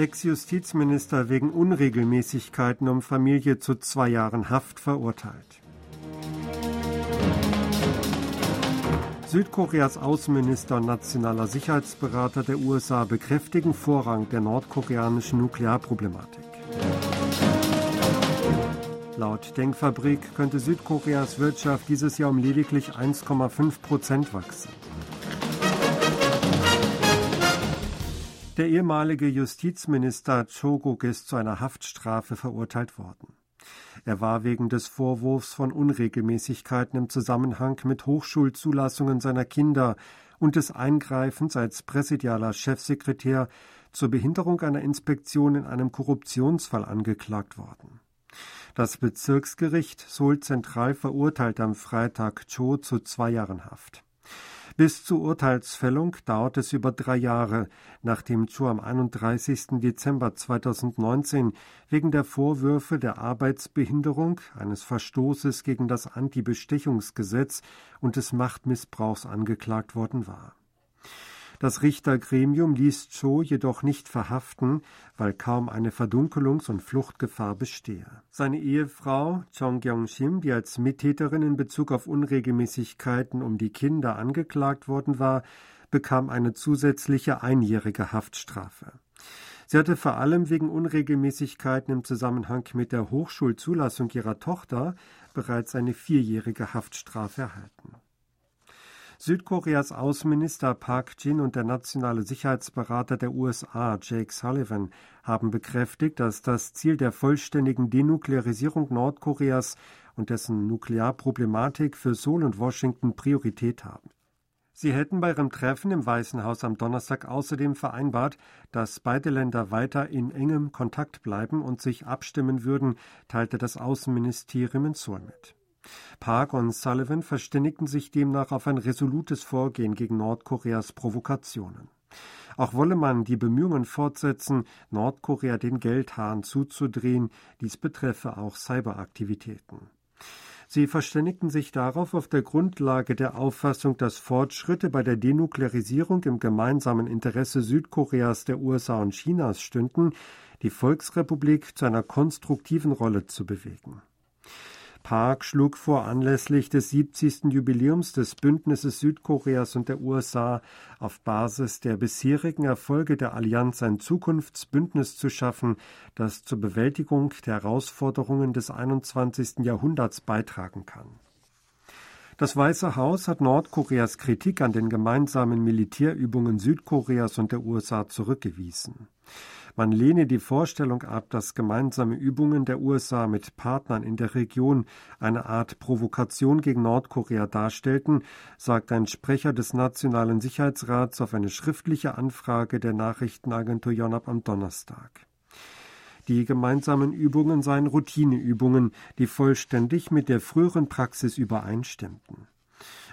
Ex-Justizminister wegen Unregelmäßigkeiten um Familie zu zwei Jahren Haft verurteilt. Südkoreas Außenminister und nationaler Sicherheitsberater der USA bekräftigen Vorrang der nordkoreanischen Nuklearproblematik. Laut Denkfabrik könnte Südkoreas Wirtschaft dieses Jahr um lediglich 1,5 Prozent wachsen. Der ehemalige Justizminister Choguk ist zu einer Haftstrafe verurteilt worden. Er war wegen des Vorwurfs von Unregelmäßigkeiten im Zusammenhang mit Hochschulzulassungen seiner Kinder und des Eingreifens als präsidialer Chefsekretär zur Behinderung einer Inspektion in einem Korruptionsfall angeklagt worden. Das Bezirksgericht Seoul Zentral verurteilt am Freitag Cho zu zwei Jahren Haft. Bis zur Urteilsfällung dauert es über drei Jahre, nachdem Chu am 31. Dezember 2019 wegen der Vorwürfe der Arbeitsbehinderung, eines Verstoßes gegen das Antibestechungsgesetz und des Machtmissbrauchs angeklagt worden war. Das Richtergremium ließ Cho jedoch nicht verhaften, weil kaum eine Verdunkelungs- und Fluchtgefahr bestehe. Seine Ehefrau Chong Kyung-shim, die als Mittäterin in Bezug auf Unregelmäßigkeiten um die Kinder angeklagt worden war, bekam eine zusätzliche einjährige Haftstrafe. Sie hatte vor allem wegen Unregelmäßigkeiten im Zusammenhang mit der Hochschulzulassung ihrer Tochter bereits eine vierjährige Haftstrafe erhalten. Südkoreas Außenminister Park Jin und der nationale Sicherheitsberater der USA Jake Sullivan haben bekräftigt, dass das Ziel der vollständigen Denuklearisierung Nordkoreas und dessen Nuklearproblematik für Seoul und Washington Priorität haben. Sie hätten bei ihrem Treffen im Weißen Haus am Donnerstag außerdem vereinbart, dass beide Länder weiter in engem Kontakt bleiben und sich abstimmen würden, teilte das Außenministerium in Seoul mit. Park und Sullivan verständigten sich demnach auf ein resolutes Vorgehen gegen Nordkoreas Provokationen. Auch wolle man die Bemühungen fortsetzen, Nordkorea den Geldhahn zuzudrehen, dies betreffe auch Cyberaktivitäten. Sie verständigten sich darauf auf der Grundlage der Auffassung, dass Fortschritte bei der Denuklearisierung im gemeinsamen Interesse Südkoreas, der USA und Chinas stünden, die Volksrepublik zu einer konstruktiven Rolle zu bewegen. Park schlug vor, anlässlich des 70. Jubiläums des Bündnisses Südkoreas und der USA auf Basis der bisherigen Erfolge der Allianz ein Zukunftsbündnis zu schaffen, das zur Bewältigung der Herausforderungen des 21. Jahrhunderts beitragen kann. Das Weiße Haus hat Nordkoreas Kritik an den gemeinsamen Militärübungen Südkoreas und der USA zurückgewiesen. Man lehne die Vorstellung ab, dass gemeinsame Übungen der USA mit Partnern in der Region eine Art Provokation gegen Nordkorea darstellten, sagt ein Sprecher des Nationalen Sicherheitsrats auf eine schriftliche Anfrage der Nachrichtenagentur Yonhap am Donnerstag. Die gemeinsamen Übungen seien Routineübungen, die vollständig mit der früheren Praxis übereinstimmten.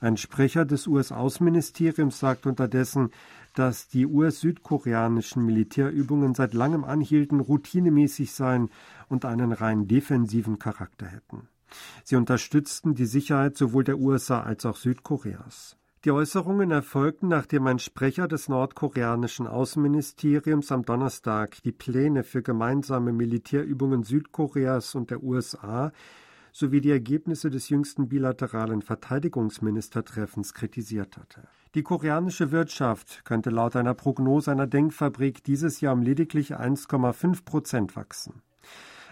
Ein Sprecher des US-Außenministeriums sagt unterdessen, dass die US-südkoreanischen Militärübungen seit langem anhielten, routinemäßig seien und einen rein defensiven Charakter hätten. Sie unterstützten die Sicherheit sowohl der USA als auch Südkoreas. Die Äußerungen erfolgten, nachdem ein Sprecher des nordkoreanischen Außenministeriums am Donnerstag die Pläne für gemeinsame Militärübungen Südkoreas und der USA sowie die Ergebnisse des jüngsten bilateralen Verteidigungsministertreffens kritisiert hatte. Die koreanische Wirtschaft könnte laut einer Prognose einer Denkfabrik dieses Jahr um lediglich 1,5 Prozent wachsen.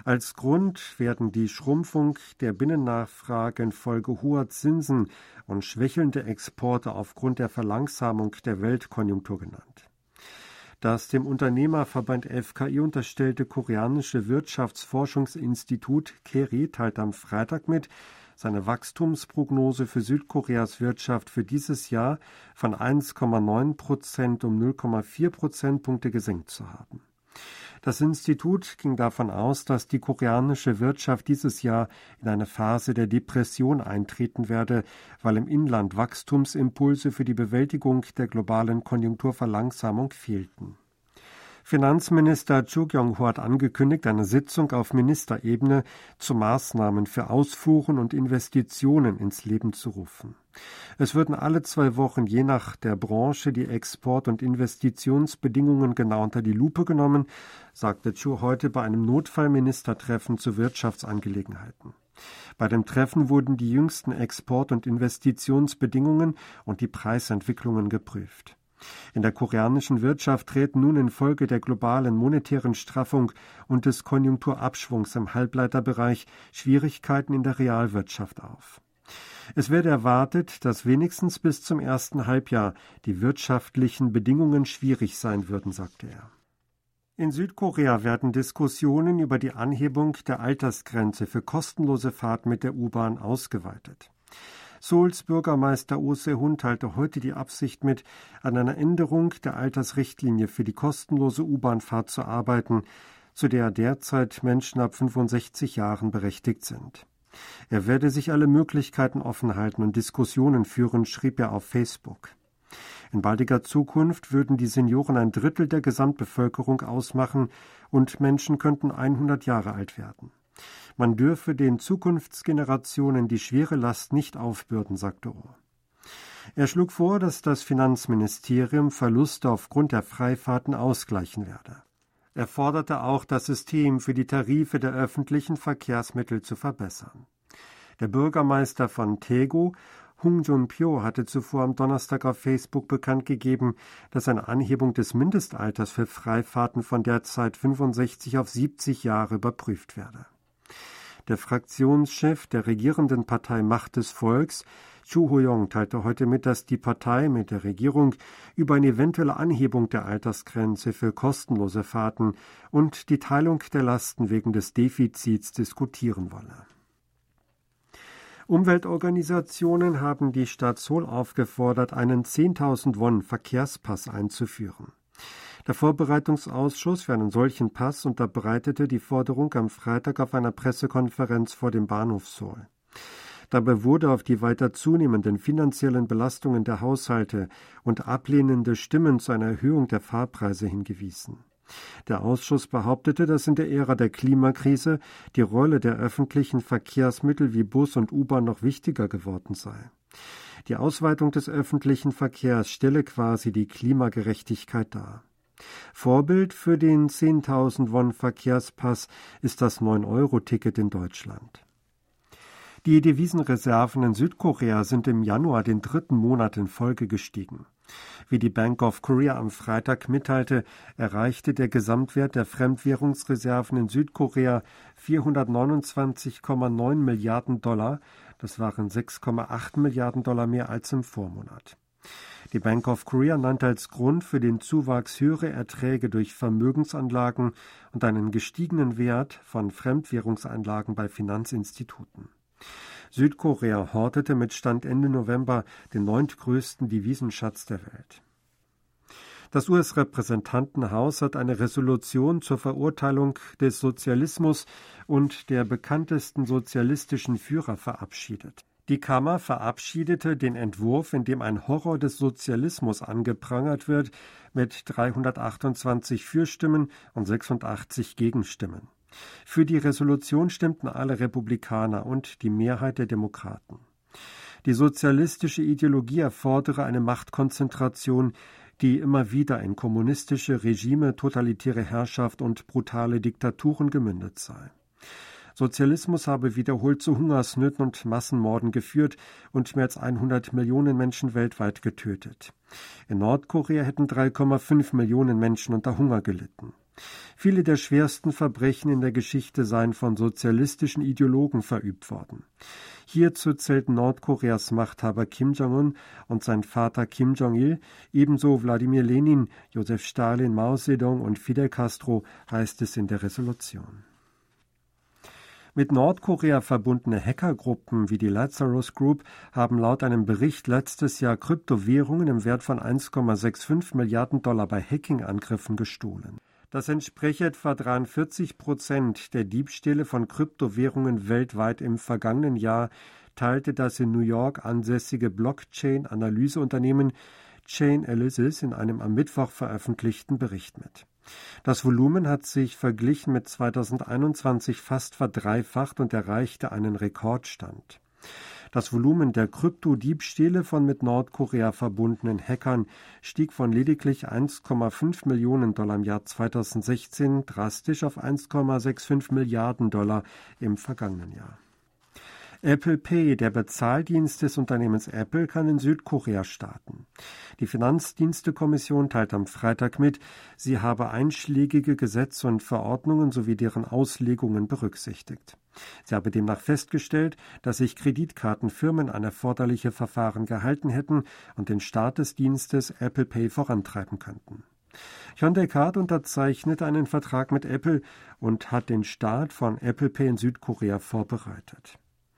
Als Grund werden die Schrumpfung der Binnennachfrage infolge hoher Zinsen und schwächelnde Exporte aufgrund der Verlangsamung der Weltkonjunktur genannt. Das dem Unternehmerverband FKI unterstellte koreanische Wirtschaftsforschungsinstitut KERI teilt am Freitag mit, seine Wachstumsprognose für Südkoreas Wirtschaft für dieses Jahr von 1,9 Prozent um 0,4 Prozentpunkte gesenkt zu haben. Das Institut ging davon aus, dass die koreanische Wirtschaft dieses Jahr in eine Phase der Depression eintreten werde, weil im Inland Wachstumsimpulse für die Bewältigung der globalen Konjunkturverlangsamung fehlten. Finanzminister Chu Kyung-ho hat angekündigt, eine Sitzung auf Ministerebene zu Maßnahmen für Ausfuhren und Investitionen ins Leben zu rufen. Es würden alle zwei Wochen je nach der Branche die Export- und Investitionsbedingungen genau unter die Lupe genommen, sagte Chu heute bei einem Notfallministertreffen zu Wirtschaftsangelegenheiten. Bei dem Treffen wurden die jüngsten Export- und Investitionsbedingungen und die Preisentwicklungen geprüft. In der koreanischen Wirtschaft treten nun infolge der globalen monetären Straffung und des Konjunkturabschwungs im Halbleiterbereich Schwierigkeiten in der Realwirtschaft auf. Es werde erwartet, dass wenigstens bis zum ersten Halbjahr die wirtschaftlichen Bedingungen schwierig sein würden, sagte er. In Südkorea werden Diskussionen über die Anhebung der Altersgrenze für kostenlose Fahrt mit der U-Bahn ausgeweitet. Seouls Bürgermeister Oh Se-hun teilte heute die Absicht mit, an einer Änderung der Altersrichtlinie für die kostenlose U-Bahnfahrt zu arbeiten, zu der derzeit Menschen ab 65 Jahren berechtigt sind. Er werde sich alle Möglichkeiten offen halten und Diskussionen führen, schrieb er auf Facebook. In baldiger Zukunft würden die Senioren ein Drittel der Gesamtbevölkerung ausmachen und Menschen könnten 100 Jahre alt werden. Man dürfe den Zukunftsgenerationen die schwere Last nicht aufbürden, sagte Rohr. Er schlug vor, dass das Finanzministerium Verluste aufgrund der Freifahrten ausgleichen werde. Er forderte auch, das System für die Tarife der öffentlichen Verkehrsmittel zu verbessern. Der Bürgermeister von Tego, Hung Jun-pyo, hatte zuvor am Donnerstag auf Facebook bekannt gegeben, dass eine Anhebung des Mindestalters für Freifahrten von derzeit 65 auf 70 Jahre überprüft werde. Der Fraktionschef der regierenden Partei Macht des Volks, Chu Ho-yong, teilte heute mit, dass die Partei mit der Regierung über eine eventuelle Anhebung der Altersgrenze für kostenlose Fahrten und die Teilung der Lasten wegen des Defizits diskutieren wolle. Umweltorganisationen haben die Stadt Seoul aufgefordert, einen 10.000 Won Verkehrspass einzuführen. Der Vorbereitungsausschuss für einen solchen Pass unterbreitete die Forderung am Freitag auf einer Pressekonferenz vor dem Bahnhof Seoul. Dabei wurde auf die weiter zunehmenden finanziellen Belastungen der Haushalte und ablehnende Stimmen zu einer Erhöhung der Fahrpreise hingewiesen. Der Ausschuss behauptete, dass in der Ära der Klimakrise die Rolle der öffentlichen Verkehrsmittel wie Bus und U-Bahn noch wichtiger geworden sei. Die Ausweitung des öffentlichen Verkehrs stelle quasi die Klimagerechtigkeit dar. Vorbild für den 10.000 Won Verkehrspass ist das 9-Euro-Ticket in Deutschland. Die Devisenreserven in Südkorea sind im Januar den dritten Monat in Folge gestiegen. Wie die Bank of Korea am Freitag mitteilte, erreichte der Gesamtwert der Fremdwährungsreserven in Südkorea 429,9 Milliarden Dollar, das waren 6,8 Milliarden Dollar mehr als im Vormonat. Die Bank of Korea nannte als Grund für den Zuwachs höhere Erträge durch Vermögensanlagen und einen gestiegenen Wert von Fremdwährungsanlagen bei Finanzinstituten. Südkorea hortete mit Stand Ende November den neuntgrößten Devisenschatz der Welt. Das US-Repräsentantenhaus hat eine Resolution zur Verurteilung des Sozialismus und der bekanntesten sozialistischen Führer verabschiedet. Die Kammer verabschiedete den Entwurf, in dem ein Horror des Sozialismus angeprangert wird, mit 328 Fürstimmen und 86 Gegenstimmen. Für die Resolution stimmten alle Republikaner und die Mehrheit der Demokraten. Die sozialistische Ideologie erfordere eine Machtkonzentration, die immer wieder in kommunistische Regime, totalitäre Herrschaft und brutale Diktaturen gemündet sei. Sozialismus habe wiederholt zu Hungersnöten und Massenmorden geführt und mehr als 100 Millionen Menschen weltweit getötet. In Nordkorea hätten 3,5 Millionen Menschen unter Hunger gelitten. Viele der schwersten Verbrechen in der Geschichte seien von sozialistischen Ideologen verübt worden. Hierzu zählten Nordkoreas Machthaber Kim Jong-un und sein Vater Kim Jong-il, ebenso Wladimir Lenin, Josef Stalin, Mao Zedong und Fidel Castro, heißt es in der Resolution. Mit Nordkorea verbundene Hackergruppen wie die Lazarus Group haben laut einem Bericht letztes Jahr Kryptowährungen im Wert von 1,65 Milliarden Dollar bei Hacking-Angriffen gestohlen. Das entspricht etwa 43 Prozent der Diebstähle von Kryptowährungen weltweit im vergangenen Jahr, teilte das in New York ansässige Blockchain-Analyseunternehmen Chain Analysis in einem am Mittwoch veröffentlichten Bericht mit. Das Volumen hat sich verglichen mit 2021 fast verdreifacht und erreichte einen Rekordstand. Das Volumen der Kryptodiebstähle von mit Nordkorea verbundenen Hackern stieg von lediglich 1,5 Millionen Dollar im Jahr 2016 drastisch auf 1,65 Milliarden Dollar im vergangenen Jahr. Apple Pay, der Bezahldienst des Unternehmens Apple, kann in Südkorea starten. Die Finanzdienstekommission teilt am Freitag mit, sie habe einschlägige Gesetze und Verordnungen sowie deren Auslegungen berücksichtigt. Sie habe demnach festgestellt, dass sich Kreditkartenfirmen an erforderliche Verfahren gehalten hätten und den Start des Dienstes Apple Pay vorantreiben könnten. Hyundai Card unterzeichnete einen Vertrag mit Apple und hat den Start von Apple Pay in Südkorea vorbereitet.